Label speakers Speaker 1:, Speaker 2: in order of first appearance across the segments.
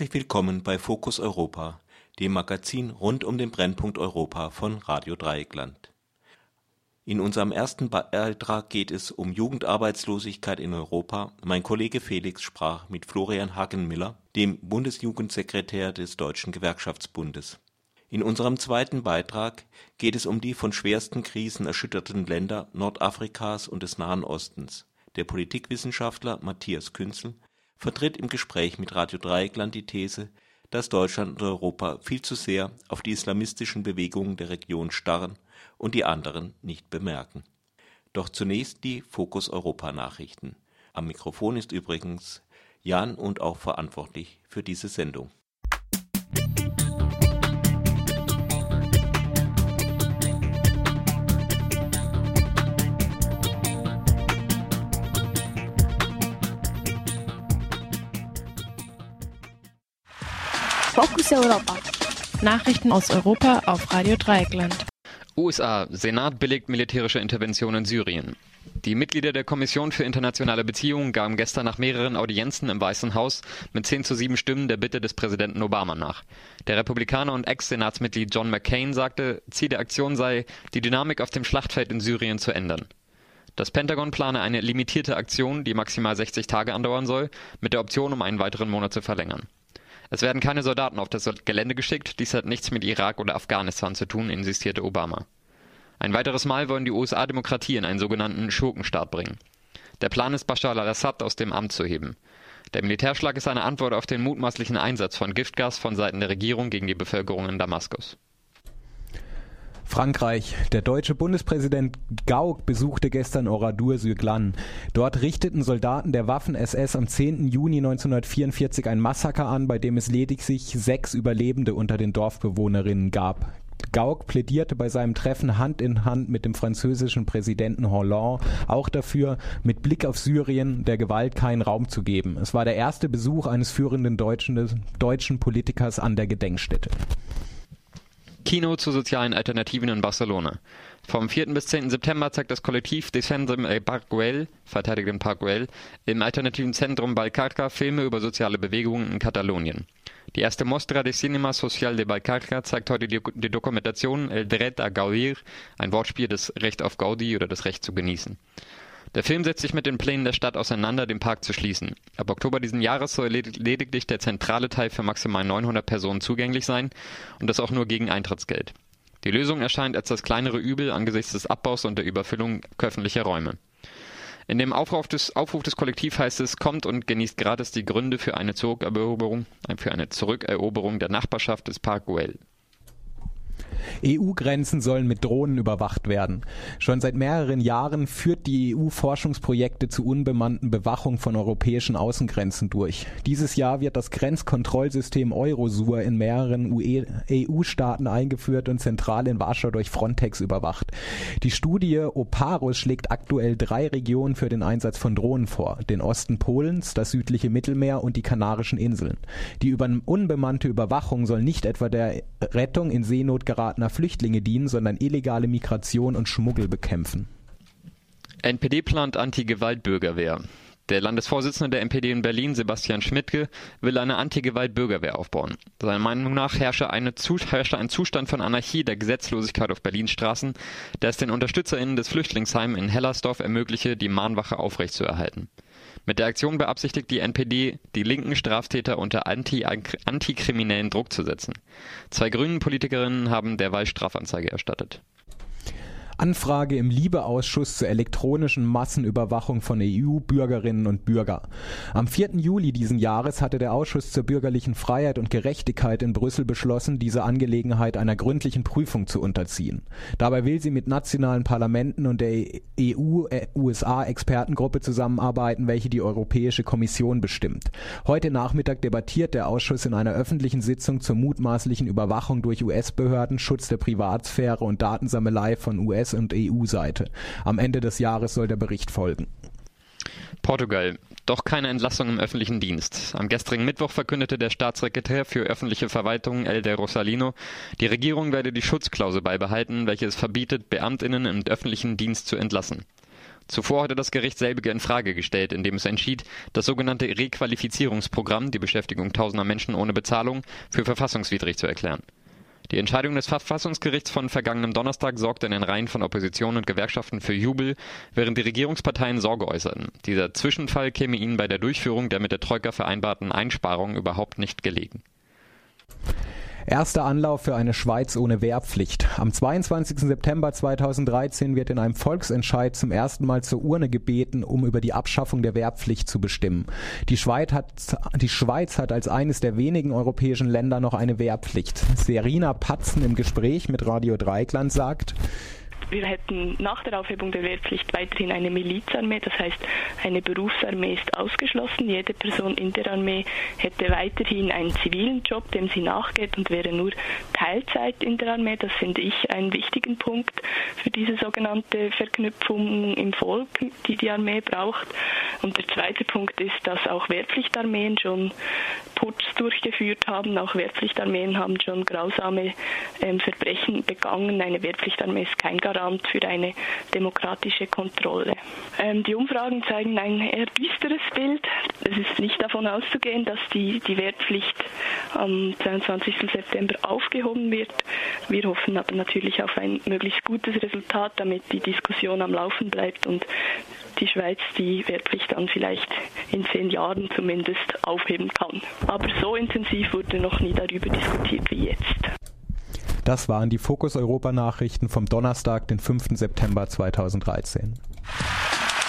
Speaker 1: Herzlich willkommen bei Fokus Europa, dem Magazin rund um den Brennpunkt Europa von Radio Dreieckland. In unserem ersten Beitrag geht es um Jugendarbeitslosigkeit in Europa. Mein Kollege Felix sprach mit Florian Hagenmiller, dem Bundesjugendsekretär des Deutschen Gewerkschaftsbundes. In unserem zweiten Beitrag geht es um die von schwersten Krisen erschütterten Länder Nordafrikas und des Nahen Ostens. Der Politikwissenschaftler Matthias Künzel vertritt im Gespräch mit Radio Dreieckland die These, dass Deutschland und Europa viel zu sehr auf die islamistischen Bewegungen der Region starren und die anderen nicht bemerken. Doch zunächst die Fokus Europa Nachrichten. Am Mikrofon ist übrigens Jan und auch verantwortlich für diese Sendung.
Speaker 2: Focus Europa.
Speaker 3: Nachrichten aus Europa auf Radio Dreieckland.
Speaker 4: USA. Senat billigt militärische Intervention in Syrien. Die Mitglieder der Kommission für internationale Beziehungen gaben gestern nach mehreren Audienzen im Weißen Haus mit 10 zu 7 Stimmen der Bitte des Präsidenten Obama nach. Der Republikaner und Ex-Senatsmitglied John McCain sagte, Ziel der Aktion sei, die Dynamik auf dem Schlachtfeld in Syrien zu ändern. Das Pentagon plane eine limitierte Aktion, die maximal 60 Tage andauern soll, mit der Option, um einen weiteren Monat zu verlängern. Es werden keine Soldaten auf das Gelände geschickt, dies hat nichts mit Irak oder Afghanistan zu tun, insistierte Obama. Ein weiteres Mal wollen die USA Demokratie in einen sogenannten Schurkenstaat bringen. Der Plan ist, Bashar al-Assad aus dem Amt zu heben. Der Militärschlag ist eine Antwort auf den mutmaßlichen Einsatz von Giftgas von Seiten der Regierung gegen die Bevölkerung in Damaskus.
Speaker 5: Frankreich. Der deutsche Bundespräsident Gauck besuchte gestern Oradour-sur-Glane. Dort richteten Soldaten der Waffen-SS am 10. Juni 1944 ein Massaker an, bei dem es lediglich sechs Überlebende unter den Dorfbewohnerinnen gab. Gauck plädierte bei seinem Treffen Hand in Hand mit dem französischen Präsidenten Hollande auch dafür, mit Blick auf Syrien der Gewalt keinen Raum zu geben. Es war der erste Besuch eines führenden deutschen, deutschen Politikers an der Gedenkstätte.
Speaker 4: Kino zu sozialen Alternativen in Barcelona. Vom 4. bis 10. September zeigt das Kollektiv Defendem el Parc Verteidigen Parc im alternativen Zentrum Balcarca Filme über soziale Bewegungen in Katalonien. Die erste Mostra de Cinema Social de Balcarca zeigt heute die, die Dokumentation El Dret a Gaudir, ein Wortspiel des Recht auf Gaudi oder das Recht zu genießen. Der Film setzt sich mit den Plänen der Stadt auseinander, den Park zu schließen. Ab Oktober diesen Jahres soll lediglich der zentrale Teil für maximal 900 Personen zugänglich sein und das auch nur gegen Eintrittsgeld. Die Lösung erscheint als das kleinere Übel angesichts des Abbaus und der Überfüllung öffentlicher Räume. In dem Aufruf des, Aufruf des Kollektivs heißt es, kommt und genießt gratis die Gründe für eine Zurückeroberung, für eine Zurückeroberung der Nachbarschaft des Park Güell.
Speaker 5: EU-Grenzen sollen mit Drohnen überwacht werden. Schon seit mehreren Jahren führt die EU Forschungsprojekte zur unbemannten Bewachung von europäischen Außengrenzen durch. Dieses Jahr wird das Grenzkontrollsystem Eurosur in mehreren EU-Staaten eingeführt und zentral in Warschau durch Frontex überwacht. Die Studie Oparus schlägt aktuell drei Regionen für den Einsatz von Drohnen vor. Den Osten Polens, das südliche Mittelmeer und die Kanarischen Inseln. Die über unbemannte Überwachung soll nicht etwa der Rettung in Seenot geratener Flüchtlinge dienen, sondern illegale Migration und Schmuggel bekämpfen.
Speaker 4: NPD plant Anti-Gewalt-Bürgerwehr. Der Landesvorsitzende der NPD in Berlin, Sebastian Schmidtke, will eine Anti-Gewalt-Bürgerwehr aufbauen. Seiner Meinung nach herrsche, eine, herrsche ein Zustand von Anarchie der Gesetzlosigkeit auf Berlins Straßen, der es den UnterstützerInnen des Flüchtlingsheims in Hellersdorf ermögliche, die Mahnwache aufrechtzuerhalten. Mit der Aktion beabsichtigt die NPD, die linken Straftäter unter anti antikriminellen Druck zu setzen. Zwei grünen Politikerinnen haben derweil Strafanzeige erstattet.
Speaker 5: Anfrage im Liebeausschuss zur elektronischen Massenüberwachung von EU-Bürgerinnen und Bürger. Am 4. Juli diesen Jahres hatte der Ausschuss zur bürgerlichen Freiheit und Gerechtigkeit in Brüssel beschlossen, diese Angelegenheit einer gründlichen Prüfung zu unterziehen. Dabei will sie mit nationalen Parlamenten und der EU-USA-Expertengruppe zusammenarbeiten, welche die Europäische Kommission bestimmt. Heute Nachmittag debattiert der Ausschuss in einer öffentlichen Sitzung zur mutmaßlichen Überwachung durch US-Behörden, Schutz der Privatsphäre und Datensammelei von US- und EU-Seite. Am Ende des Jahres soll der Bericht folgen.
Speaker 4: Portugal. Doch keine Entlassung im öffentlichen Dienst. Am gestrigen Mittwoch verkündete der Staatssekretär für öffentliche Verwaltung Elder Rosalino, die Regierung werde die Schutzklausel beibehalten, welche es verbietet, Beamtinnen im öffentlichen Dienst zu entlassen. Zuvor hatte das Gericht selbige in Frage gestellt, indem es entschied, das sogenannte Requalifizierungsprogramm, die Beschäftigung tausender Menschen ohne Bezahlung, für verfassungswidrig zu erklären. Die Entscheidung des Verfassungsgerichts von vergangenem Donnerstag sorgte in den Reihen von Opposition und Gewerkschaften für Jubel, während die Regierungsparteien Sorge äußerten. Dieser Zwischenfall käme ihnen bei der Durchführung der mit der Troika vereinbarten Einsparungen überhaupt nicht gelegen.
Speaker 5: Erster Anlauf für eine Schweiz ohne Wehrpflicht. Am 22. September 2013 wird in einem Volksentscheid zum ersten Mal zur Urne gebeten, um über die Abschaffung der Wehrpflicht zu bestimmen. Die Schweiz hat, die Schweiz hat als eines der wenigen europäischen Länder noch eine Wehrpflicht. Serena Patzen im Gespräch mit Radio Dreikland sagt,
Speaker 6: wir hätten nach der Aufhebung der Wehrpflicht weiterhin eine Milizarmee, das heißt eine Berufsarmee ist ausgeschlossen. Jede Person in der Armee hätte weiterhin einen zivilen Job, dem sie nachgeht und wäre nur Teilzeit in der Armee. Das finde ich einen wichtigen Punkt für diese sogenannte Verknüpfung im Volk, die die Armee braucht. Und der zweite Punkt ist, dass auch Wehrpflichtarmeen schon Putsch durchgeführt haben. Auch Wehrpflichtarmeen haben schon grausame ähm, Verbrechen begangen. Eine Wehrpflichtarmee ist kein Garant für eine demokratische Kontrolle. Ähm, die Umfragen zeigen ein eher düsteres Bild. Es ist nicht davon auszugehen, dass die, die Wehrpflicht am 22. September aufgehoben wird. Wir hoffen aber natürlich auf ein möglichst gutes Resultat, damit die Diskussion am Laufen bleibt und die Schweiz die Wehrpflicht dann vielleicht in zehn Jahren zumindest aufheben kann. Aber so intensiv wurde noch nie darüber diskutiert wie jetzt.
Speaker 5: Das waren die Fokus Europa Nachrichten vom Donnerstag, den 5. September 2013.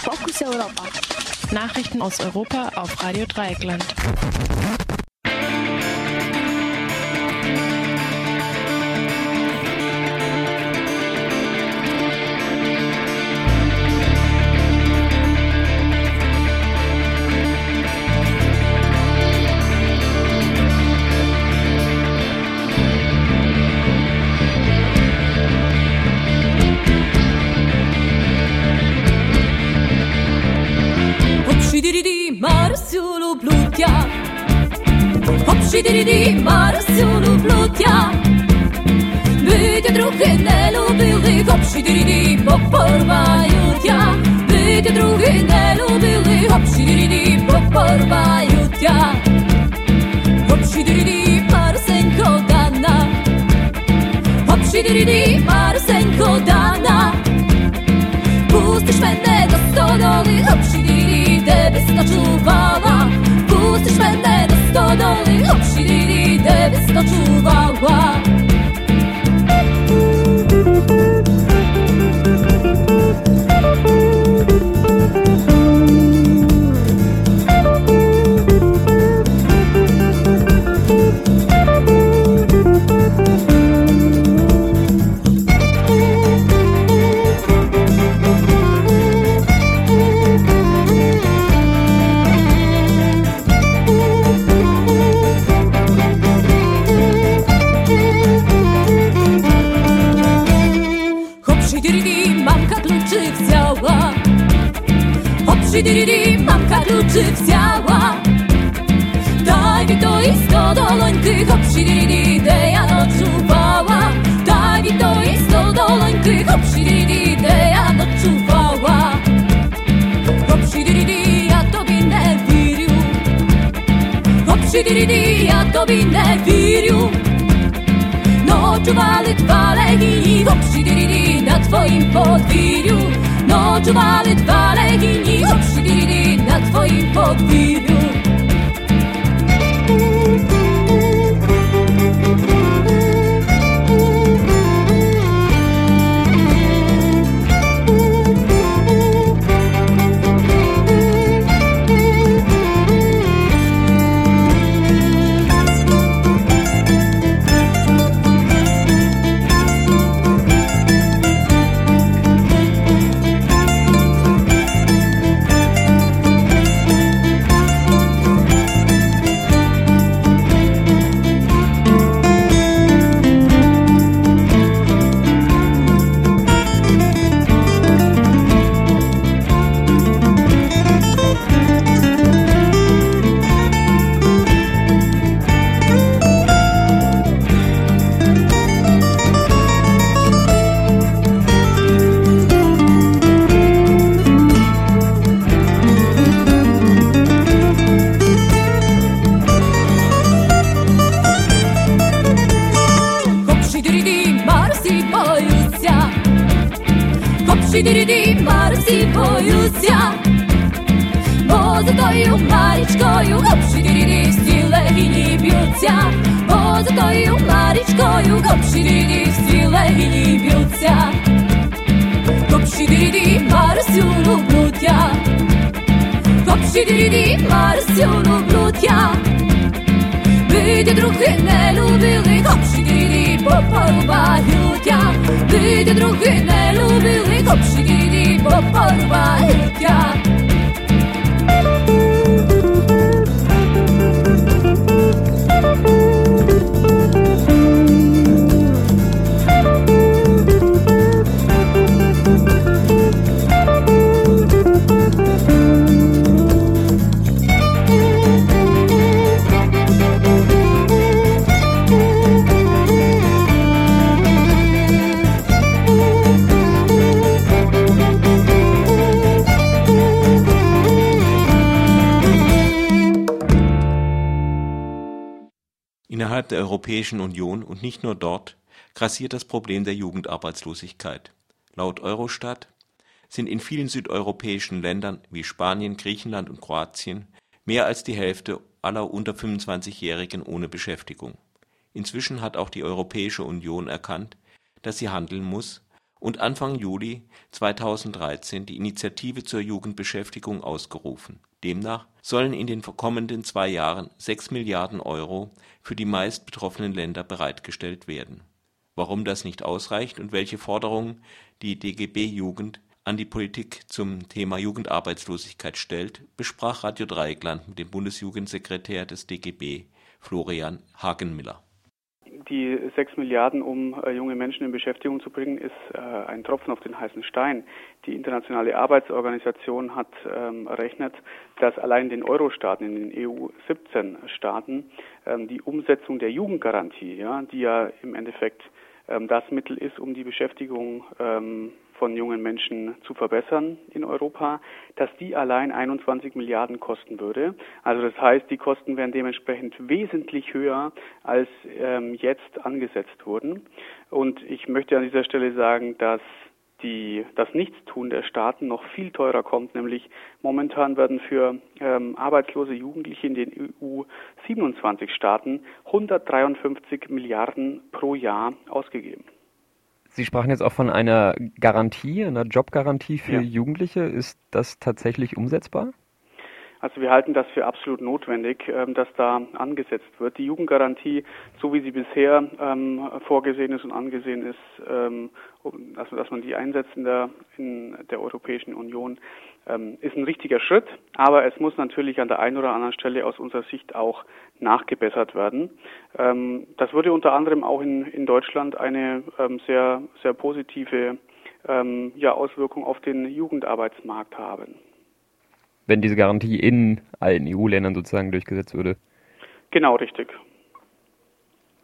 Speaker 2: Fokus Europa.
Speaker 3: Nachrichten aus Europa auf Radio Dreieckland.
Speaker 7: Diriria do winnych wirium Noczuwali dwa legini Woprzy diriri na twoim podwiriu Noczuwali dwa legini Woprzy diriri na twoim podwiriu Биді други не любили. Kopšidiri попорубають я Биді други не любили. Kopšidiri попорубають я
Speaker 1: Innerhalb der Europäischen Union und nicht nur dort grassiert das Problem der Jugendarbeitslosigkeit. Laut Eurostat sind in vielen südeuropäischen Ländern wie Spanien, Griechenland und Kroatien mehr als die Hälfte aller unter 25-Jährigen ohne Beschäftigung. Inzwischen hat auch die Europäische Union erkannt, dass sie handeln muss und Anfang Juli 2013 die Initiative zur Jugendbeschäftigung ausgerufen. Demnach sollen in den kommenden zwei Jahren sechs Milliarden Euro für die meist betroffenen Länder bereitgestellt werden. Warum das nicht ausreicht und welche Forderungen die DGB Jugend an die Politik zum Thema Jugendarbeitslosigkeit stellt, besprach Radio Dreieckland mit dem Bundesjugendsekretär des DGB, Florian Hagenmiller.
Speaker 8: Die sechs Milliarden, um äh, junge Menschen in Beschäftigung zu bringen, ist äh, ein Tropfen auf den heißen Stein. Die Internationale Arbeitsorganisation hat ähm, errechnet, dass allein den Euro-Staaten, in den EU 17 Staaten, ähm, die Umsetzung der Jugendgarantie, ja, die ja im Endeffekt ähm, das Mittel ist, um die Beschäftigung ähm, von jungen Menschen zu verbessern in Europa, dass die allein 21 Milliarden kosten würde. Also das heißt, die Kosten wären dementsprechend wesentlich höher als ähm, jetzt angesetzt wurden. Und ich möchte an dieser Stelle sagen, dass die, das Nichtstun der Staaten noch viel teurer kommt, nämlich momentan werden für ähm, arbeitslose Jugendliche in den EU 27 Staaten 153 Milliarden pro Jahr ausgegeben.
Speaker 9: Sie sprachen jetzt auch von einer Garantie, einer Jobgarantie für
Speaker 8: Ja.
Speaker 9: Jugendliche. Ist das tatsächlich umsetzbar?
Speaker 8: Also wir halten das für absolut notwendig, ähm, dass da angesetzt wird. Die Jugendgarantie, so wie sie bisher ähm, vorgesehen ist und angesehen ist, ähm, also dass man die einsetzt in der, in der Europäischen Union, ähm, ist ein richtiger Schritt. Aber es muss natürlich an der einen oder anderen Stelle aus unserer Sicht auch nachgebessert werden. Ähm, das würde unter anderem auch in, in Deutschland eine ähm, sehr, sehr positive ja, Auswirkung auf den Jugendarbeitsmarkt haben.
Speaker 9: Wenn diese Garantie in allen EU-Ländern sozusagen durchgesetzt würde.
Speaker 8: Genau, richtig.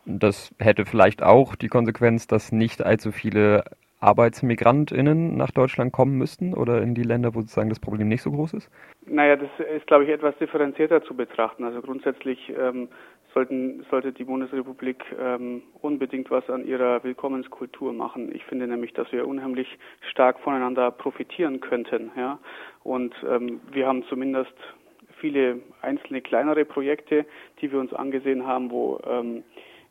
Speaker 9: Das hätte vielleicht auch die Konsequenz, dass nicht allzu viele ArbeitsmigrantInnen nach Deutschland kommen müssten oder in die Länder, wo sozusagen das Problem nicht so groß ist?
Speaker 8: Naja, das ist, glaube ich, etwas differenzierter zu betrachten. Also grundsätzlich ähm, sollten, sollte die Bundesrepublik ähm, unbedingt was an ihrer Willkommenskultur machen. Ich finde nämlich, dass wir unheimlich stark voneinander profitieren könnten. Ja? Und ähm, wir haben zumindest viele einzelne kleinere Projekte, die wir uns angesehen haben, wo ähm,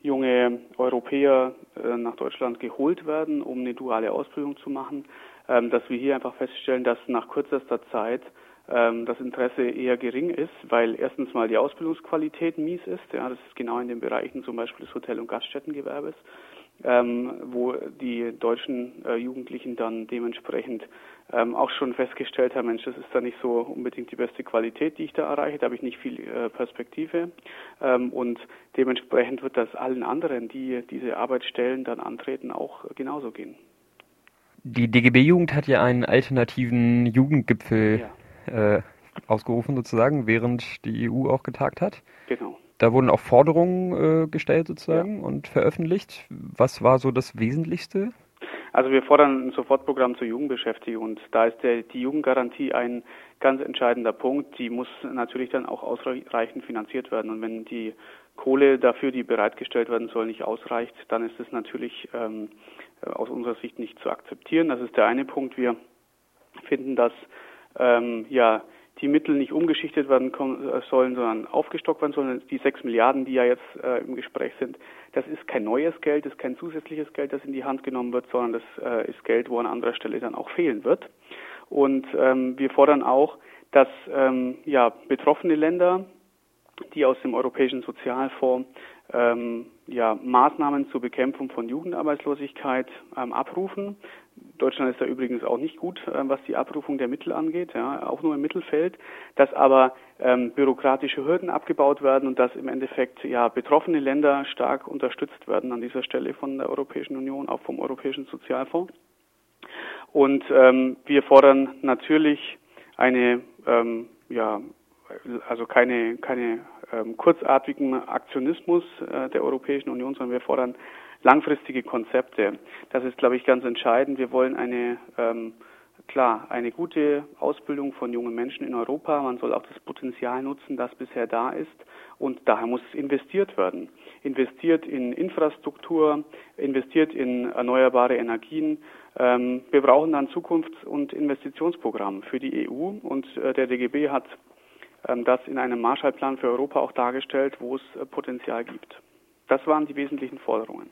Speaker 8: junge Europäer äh, nach Deutschland geholt werden, um eine duale Ausbildung zu machen, ähm, dass wir hier einfach feststellen, dass nach kürzester Zeit ähm, das Interesse eher gering ist, weil erstens mal die Ausbildungsqualität mies ist. Ja, das ist genau in den Bereichen zum Beispiel des Hotel- und Gaststättengewerbes, ähm, wo die deutschen äh, Jugendlichen dann dementsprechend ähm, auch schon festgestellt haben, Mensch, das ist da nicht so unbedingt die beste Qualität, die ich da erreiche, da habe ich nicht viel äh, Perspektive. Ähm, und dementsprechend wird das allen anderen, die diese Arbeitsstellen dann antreten, auch genauso gehen.
Speaker 9: Die DGB-Jugend hat ja einen alternativen Jugendgipfel äh, ausgerufen sozusagen, während die EU auch getagt hat.
Speaker 8: Genau.
Speaker 9: Da wurden auch Forderungen äh, gestellt sozusagen und veröffentlicht. Was war so das Wesentlichste?
Speaker 8: Also wir fordern ein Sofortprogramm zur Jugendbeschäftigung und da ist der, die Jugendgarantie ein ganz entscheidender Punkt. Die muss natürlich dann auch ausreichend finanziert werden und wenn die Kohle dafür, die bereitgestellt werden soll, nicht ausreicht, dann ist es natürlich ähm, aus unserer Sicht nicht zu akzeptieren. Das ist der eine Punkt. Wir finden, dass ähm, ja die Mittel nicht umgeschichtet werden äh, sollen, sondern aufgestockt werden sollen. Die sechs Milliarden, die ja jetzt äh, im Gespräch sind, das ist kein neues Geld, das ist kein zusätzliches Geld, das in die Hand genommen wird, sondern das äh, ist Geld, wo an anderer Stelle dann auch fehlen wird. Und ähm, wir fordern auch, dass ähm, ja, betroffene Länder, die aus dem Europäischen Sozialfonds ähm, ja, Maßnahmen zur Bekämpfung von Jugendarbeitslosigkeit ähm, abrufen. Deutschland ist da übrigens auch nicht gut, äh, was die Abrufung der Mittel angeht, ja, auch nur im Mittelfeld, dass aber ähm, bürokratische Hürden abgebaut werden und dass im Endeffekt ja betroffene Länder stark unterstützt werden an dieser Stelle von der Europäischen Union, auch vom Europäischen Sozialfonds. Und ähm, wir fordern natürlich eine ähm, ja, also keine, keine ähm, kurzartigen Aktionismus äh, der Europäischen Union, sondern wir fordern langfristige Konzepte. Das ist, glaube ich, ganz entscheidend. Wir wollen eine ähm, klar eine gute Ausbildung von jungen Menschen in Europa. Man soll auch das Potenzial nutzen, das bisher da ist. Und daher muss investiert werden. Investiert in Infrastruktur, investiert in erneuerbare Energien. Ähm, wir brauchen dann Zukunfts- und Investitionsprogramm für die EU. Und äh, der DGB hat ähm, das in einem Marshallplan für Europa auch dargestellt, wo es äh, Potenzial gibt. Das waren die wesentlichen Forderungen.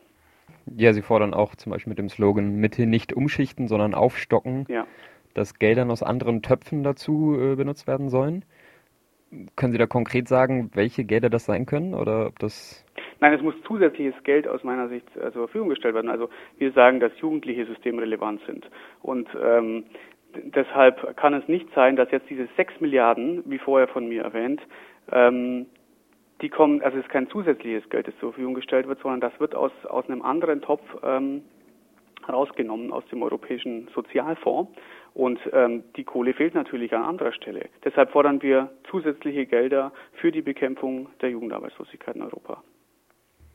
Speaker 9: Ja, Sie fordern auch zum Beispiel mit dem Slogan Mitte nicht umschichten, sondern aufstocken,
Speaker 8: ja.
Speaker 9: dass Geldern aus anderen Töpfen dazu äh, benutzt werden sollen. Können Sie da konkret sagen, welche Gelder das sein können oder ob das
Speaker 8: Nein, es muss zusätzliches Geld aus meiner Sicht äh, zur Verfügung gestellt werden. Also wir sagen, dass jugendliche systemrelevant sind. Und ähm, deshalb kann es nicht sein, dass jetzt diese sechs Milliarden, wie vorher von mir erwähnt, ähm, die kommen, also es ist kein zusätzliches Geld, das zur Verfügung gestellt wird, sondern das wird aus, aus einem anderen Topf ähm, rausgenommen, aus dem Europäischen Sozialfonds. Und ähm, die Kohle fehlt natürlich an anderer Stelle. Deshalb fordern wir zusätzliche Gelder für die Bekämpfung der Jugendarbeitslosigkeit in Europa.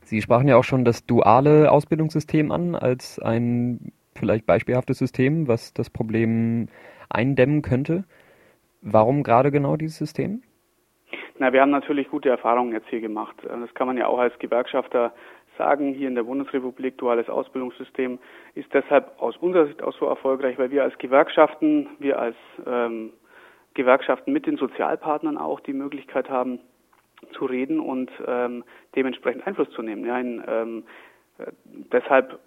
Speaker 9: Sie sprachen ja auch schon das duale Ausbildungssystem an als ein vielleicht beispielhaftes System, was das Problem eindämmen könnte. Warum gerade genau dieses System?
Speaker 8: Na, wir haben natürlich gute Erfahrungen jetzt hier gemacht. Das kann man ja auch als Gewerkschafter sagen. Hier in der Bundesrepublik duales Ausbildungssystem ist deshalb aus unserer Sicht auch so erfolgreich, weil wir als Gewerkschaften, wir als ähm, Gewerkschaften mit den Sozialpartnern auch die Möglichkeit haben, zu reden und ähm, dementsprechend Einfluss zu nehmen. Ja, ein, ähm, äh, deshalb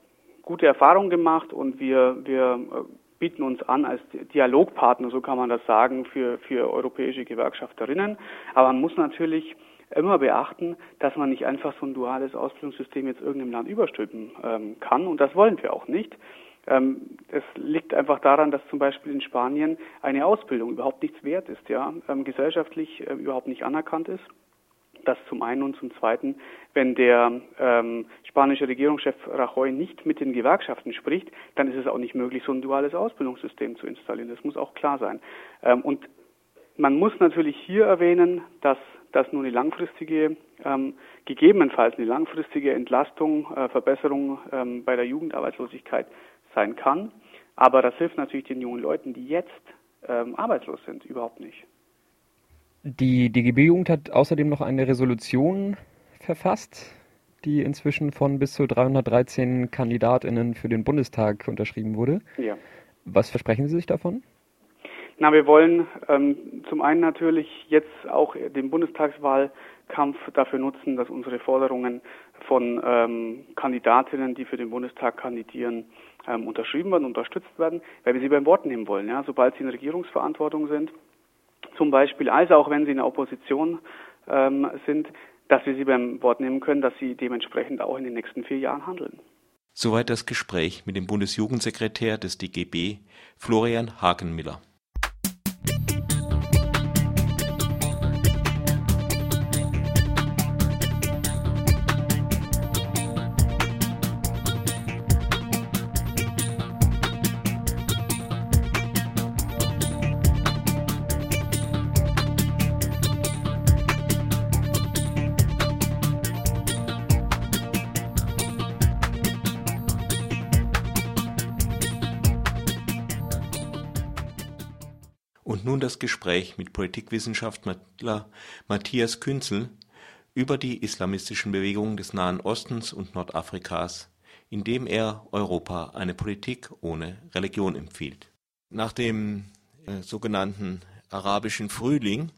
Speaker 8: gute Erfahrungen gemacht und wir, wir äh, bieten uns an als Dialogpartner, so kann man das sagen, für, für europäische Gewerkschafterinnen. Aber man muss natürlich immer beachten, dass man nicht einfach so ein duales Ausbildungssystem jetzt irgendeinem Land überstülpen ähm, kann und das wollen wir auch nicht. Ähm, es liegt einfach daran, dass zum Beispiel in Spanien eine Ausbildung überhaupt nichts wert ist, ja, ähm, gesellschaftlich äh, überhaupt nicht anerkannt ist. Das zum einen und zum zweiten, wenn der ähm, spanische Regierungschef Rajoy nicht mit den Gewerkschaften spricht, dann ist es auch nicht möglich, so ein duales Ausbildungssystem zu installieren. Das muss auch klar sein. Ähm, und man muss natürlich hier erwähnen, dass das nur eine langfristige, ähm, gegebenenfalls eine langfristige Entlastung, äh, Verbesserung ähm, bei der Jugendarbeitslosigkeit sein kann. Aber das hilft natürlich den jungen Leuten, die jetzt ähm, arbeitslos sind, überhaupt nicht.
Speaker 9: Die DGB-Jugend hat außerdem noch eine Resolution verfasst, die inzwischen von bis zu 313 KandidatInnen für den Bundestag unterschrieben wurde.
Speaker 8: Ja.
Speaker 9: Was versprechen Sie sich davon?
Speaker 8: Na, wir wollen ähm, zum einen natürlich jetzt auch den Bundestagswahlkampf dafür nutzen, dass unsere Forderungen von ähm, Kandidatinnen, die für den Bundestag kandidieren, ähm, unterschrieben werden, unterstützt werden, weil wir sie beim Wort nehmen wollen. Ja? Sobald sie in Regierungsverantwortung sind, zum Beispiel, also auch wenn sie in der Opposition ähm, sind, dass wir sie beim Wort nehmen können, dass sie dementsprechend auch in den nächsten vier Jahren handeln.
Speaker 1: Soweit das Gespräch mit dem Bundesjugendsekretär des DGB, Florian Hagenmiller. Und nun das Gespräch mit Politikwissenschaftler Matthias Künzel über die islamistischen Bewegungen des Nahen Ostens und Nordafrikas, indem er Europa eine Politik ohne Religion empfiehlt. Nach dem äh, sogenannten arabischen Frühling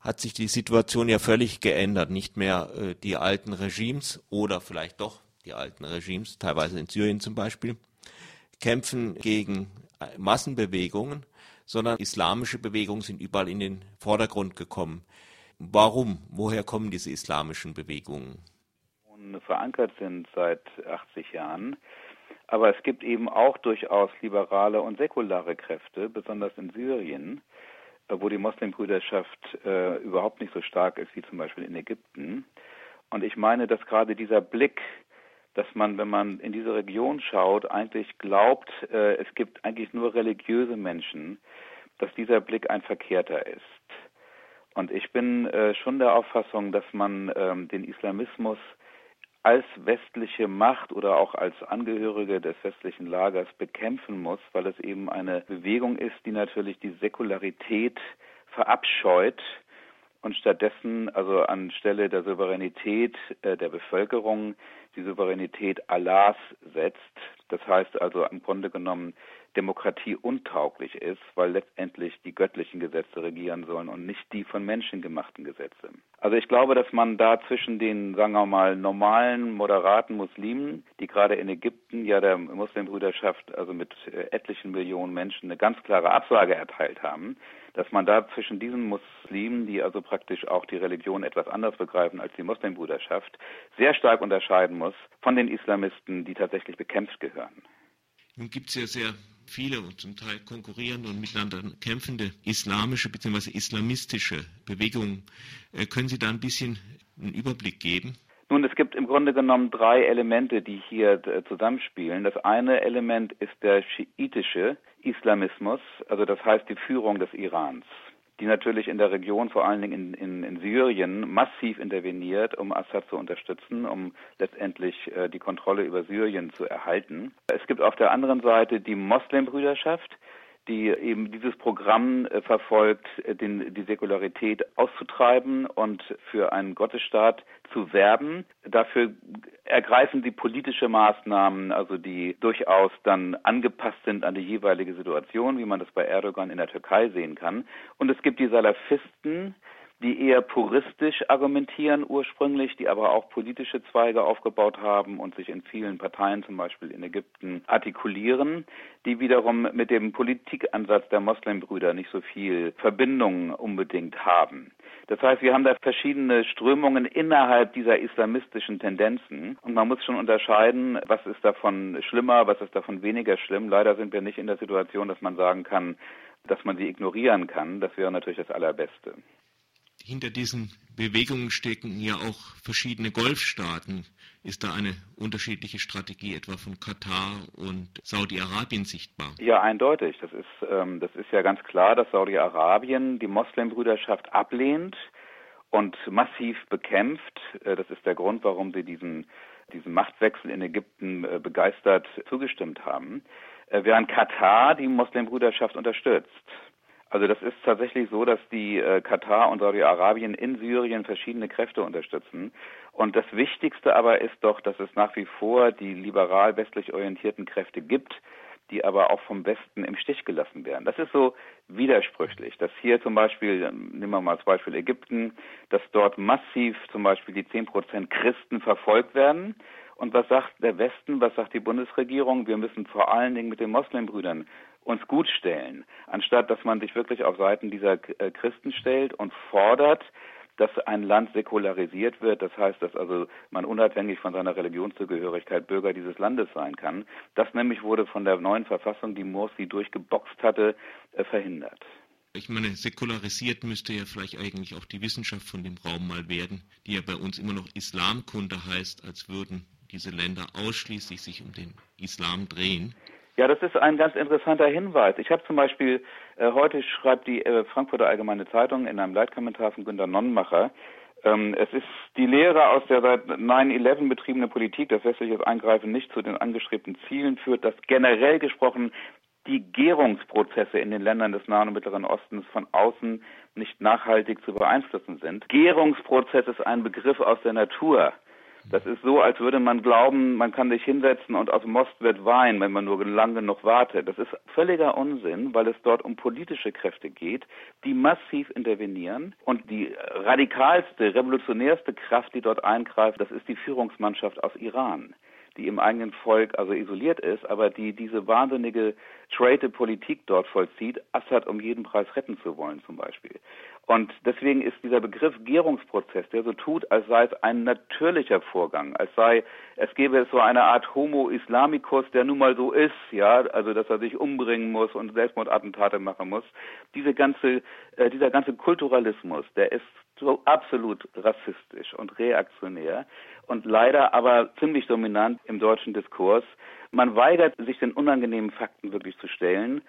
Speaker 1: hat sich die Situation ja völlig geändert. Nicht mehr äh, die alten Regimes oder vielleicht doch die alten Regimes, teilweise in Syrien zum Beispiel, kämpfen gegen äh, Massenbewegungen, sondern islamische Bewegungen sind überall in den Vordergrund gekommen. Warum? Woher kommen diese islamischen Bewegungen?
Speaker 10: Verankert sind seit 80 Jahren. Aber es gibt eben auch durchaus liberale und säkulare Kräfte, besonders in Syrien, äh, wo die Muslimbrüderschaft äh, überhaupt nicht so stark ist wie zum Beispiel in Ägypten. Und ich meine, dass gerade dieser Blick, dass man, wenn man in diese Region schaut, eigentlich glaubt, äh, es gibt eigentlich nur religiöse Menschen, dass dieser Blick ein verkehrter ist. Und ich bin äh, schon der Auffassung, dass man ähm, den Islamismus als westliche Macht oder auch als Angehörige des westlichen Lagers bekämpfen muss, weil es eben eine Bewegung ist, die natürlich die Säkularität verabscheut und stattdessen also anstelle der Souveränität äh, der Bevölkerung die Souveränität Allahs setzt. Das heißt also im Grunde genommen Demokratie untauglich ist, weil letztendlich die göttlichen Gesetze regieren sollen und nicht die von Menschen gemachten Gesetze. Also ich glaube, dass man da zwischen den, sagen wir mal, normalen, moderaten Muslimen, die gerade in Ägypten ja der Muslimbrüderschaft, also mit äh, etlichen Millionen Menschen, eine ganz klare Absage erteilt haben, dass man da zwischen diesen Muslimen, die also praktisch auch die Religion etwas anders begreifen als die Muslimbrüderschaft, sehr stark unterscheiden muss von den Islamisten, die tatsächlich bekämpft gehören.
Speaker 1: Nun gibt es ja sehr viele und zum Teil konkurrierende und miteinander kämpfende islamische bzw. islamistische Bewegungen. Äh, können Sie da ein bisschen einen Überblick geben?
Speaker 10: Nun, es gibt im Grunde genommen drei Elemente, die hier äh, zusammenspielen. Das eine Element ist der schiitische Islamismus, also das heißt die Führung des Irans die natürlich in der Region, vor allen Dingen in, in, in Syrien, massiv interveniert, um Assad zu unterstützen, um letztendlich äh, die Kontrolle über Syrien zu erhalten. Es gibt auf der anderen Seite die Moslembrüderschaft, die eben dieses Programm äh, verfolgt, äh, den, die Säkularität auszutreiben und für einen Gottesstaat zu werben. Dafür ergreifen sie politische Maßnahmen, also die durchaus dann angepasst sind an die jeweilige Situation, wie man das bei Erdogan in der Türkei sehen kann. Und es gibt die Salafisten, die eher puristisch argumentieren ursprünglich, die aber auch politische Zweige aufgebaut haben und sich in vielen Parteien, zum Beispiel in Ägypten, artikulieren, die wiederum mit dem Politikansatz der Moslembrüder nicht so viel Verbindung unbedingt haben. Das heißt, wir haben da verschiedene Strömungen innerhalb dieser islamistischen Tendenzen und man muss schon unterscheiden, was ist davon schlimmer, was ist davon weniger schlimm. Leider sind wir nicht in der Situation, dass man sagen kann, dass man sie ignorieren kann. Das wäre natürlich das Allerbeste
Speaker 1: hinter diesen Bewegungen stecken ja auch verschiedene Golfstaaten. Ist da eine unterschiedliche Strategie etwa von Katar und Saudi-Arabien sichtbar?
Speaker 10: Ja, eindeutig. Das ist, ähm, das ist ja ganz klar, dass Saudi-Arabien die Moslembrüderschaft ablehnt und massiv bekämpft. Äh, das ist der Grund, warum sie diesen, diesen Machtwechsel in Ägypten äh, begeistert zugestimmt haben. Äh, während Katar die Moslembrüderschaft unterstützt. Also das ist tatsächlich so, dass die äh, Katar und Saudi-Arabien in Syrien verschiedene Kräfte unterstützen. Und das Wichtigste aber ist doch, dass es nach wie vor die liberal westlich orientierten Kräfte gibt, die aber auch vom Westen im Stich gelassen werden. Das ist so widersprüchlich, dass hier zum Beispiel, nehmen wir mal als Beispiel Ägypten, dass dort massiv zum Beispiel die zehn Prozent Christen verfolgt werden. Und was sagt der Westen, was sagt die Bundesregierung? Wir müssen vor allen Dingen mit den Moslembrüdern uns gut stellen, anstatt dass man sich wirklich auf Seiten dieser äh, Christen stellt und fordert, dass ein Land säkularisiert wird, das heißt, dass also man unabhängig von seiner Religionszugehörigkeit Bürger dieses Landes sein kann. Das nämlich wurde von der neuen Verfassung, die Morsi durchgeboxt hatte, äh, verhindert.
Speaker 1: Ich meine, säkularisiert müsste ja vielleicht eigentlich auch die Wissenschaft von dem Raum mal werden, die ja bei uns immer noch Islamkunde heißt, als würden diese Länder ausschließlich sich um den Islam drehen.
Speaker 10: Ja, das ist ein ganz interessanter Hinweis. Ich habe zum Beispiel, äh, heute schreibt die äh, Frankfurter Allgemeine Zeitung in einem Leitkommentar von Günter Nonnenmacher, ähm, es ist die Lehre aus der seit 9-11 betriebene Politik, dass westliches Eingreifen nicht zu den angestrebten Zielen führt, dass generell gesprochen die Gärungsprozesse in den Ländern des Nahen und Mittleren Ostens von außen nicht nachhaltig zu beeinflussen sind. Gärungsprozess ist ein Begriff aus der Natur Das ist so, als würde man glauben, man kann sich hinsetzen und aus Most wird Wein, wenn man nur lange genug wartet. Das ist völliger Unsinn, weil es dort um politische Kräfte geht, die massiv intervenieren. Und die radikalste, revolutionärste Kraft, die dort eingreift, das ist die Führungsmannschaft aus Iran die im eigenen Volk also isoliert ist, aber die diese wahnsinnige trade Politik dort vollzieht, Assad um jeden Preis retten zu wollen zum Beispiel. Und deswegen ist dieser Begriff Gärungsprozess, der so tut, als sei es ein natürlicher Vorgang, als sei, es gäbe so eine Art Homo Islamicus, der nun mal so ist, ja, also dass er sich umbringen muss und Selbstmordattentate machen muss. Diese ganze, äh, dieser ganze Kulturalismus, der ist so absolut rassistisch und reaktionär und leider aber ziemlich dominant im deutschen Diskurs. Man weigert sich den unangenehmen Fakten wirklich zu stellen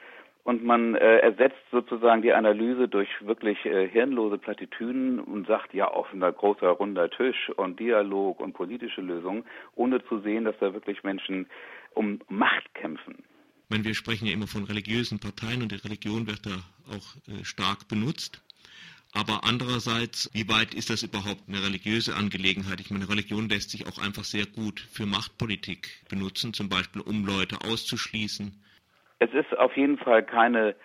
Speaker 10: und man äh, ersetzt sozusagen die Analyse durch wirklich äh, hirnlose Plattitüden und sagt ja offener großer runder Tisch und Dialog und politische Lösungen, ohne zu sehen, dass da wirklich Menschen um Macht kämpfen.
Speaker 1: Ich meine, wir sprechen ja immer von religiösen Parteien und die Religion wird da auch äh, stark benutzt. Aber andererseits, wie weit ist das überhaupt eine religiöse Angelegenheit? Ich meine, Religion lässt sich auch einfach sehr gut für Machtpolitik benutzen, zum Beispiel um Leute auszuschließen.
Speaker 10: Es ist auf jeden Fall keine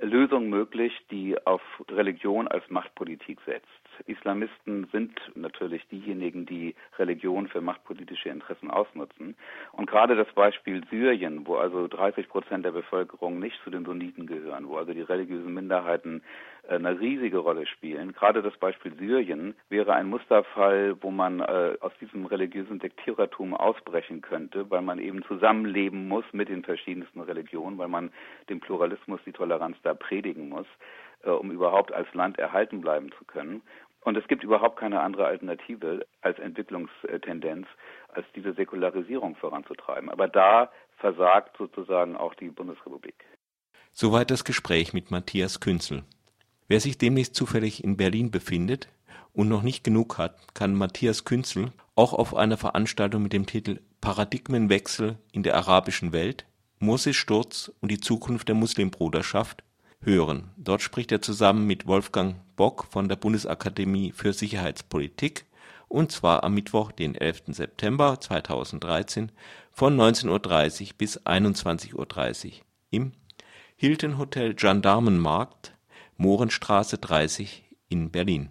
Speaker 10: Lösung möglich, die auf Religion als Machtpolitik setzt. Islamisten sind natürlich diejenigen, die Religion für machtpolitische Interessen ausnutzen. Und gerade das Beispiel Syrien, wo also 30 Prozent der Bevölkerung nicht zu den Sunniten gehören, wo also die religiösen Minderheiten äh, eine riesige Rolle spielen. Gerade das Beispiel Syrien wäre ein Musterfall, wo man äh, aus diesem religiösen Diktierertum ausbrechen könnte, weil man eben zusammenleben muss mit den verschiedensten Religionen, weil man den Pluralismus, die Toleranz da predigen muss, äh, um überhaupt als Land erhalten bleiben zu können. Und es gibt überhaupt keine andere Alternative als Entwicklungstendenz, als diese Säkularisierung voranzutreiben. Aber da versagt sozusagen auch die Bundesrepublik.
Speaker 1: Soweit das Gespräch mit Matthias Künzel. Wer sich demnächst zufällig in Berlin befindet und noch nicht genug hat, kann Matthias Künzel auch auf einer Veranstaltung mit dem Titel Paradigmenwechsel in der arabischen Welt, Moses Sturz und die Zukunft der Muslimbruderschaft hören. Dort spricht er zusammen mit Wolfgang Bock von der Bundesakademie für Sicherheitspolitik und zwar am Mittwoch, den 11. September 2013 von 19.30 Uhr bis 21.30 Uhr im Hilton Hotel Gendarmenmarkt, Mohrenstraße 30 in Berlin